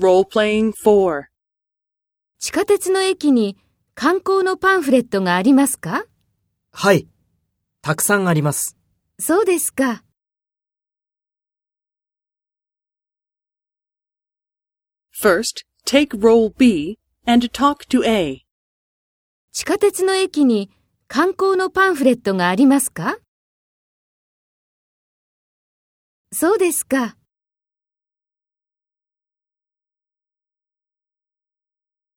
Role-playing 4. 地下鉄の駅に観光のパンフレットがありますか？はい。たくさんあります。そうですか。First, take role B and talk to A. 地下鉄の駅に観光のパンフレットがありますかそうですか。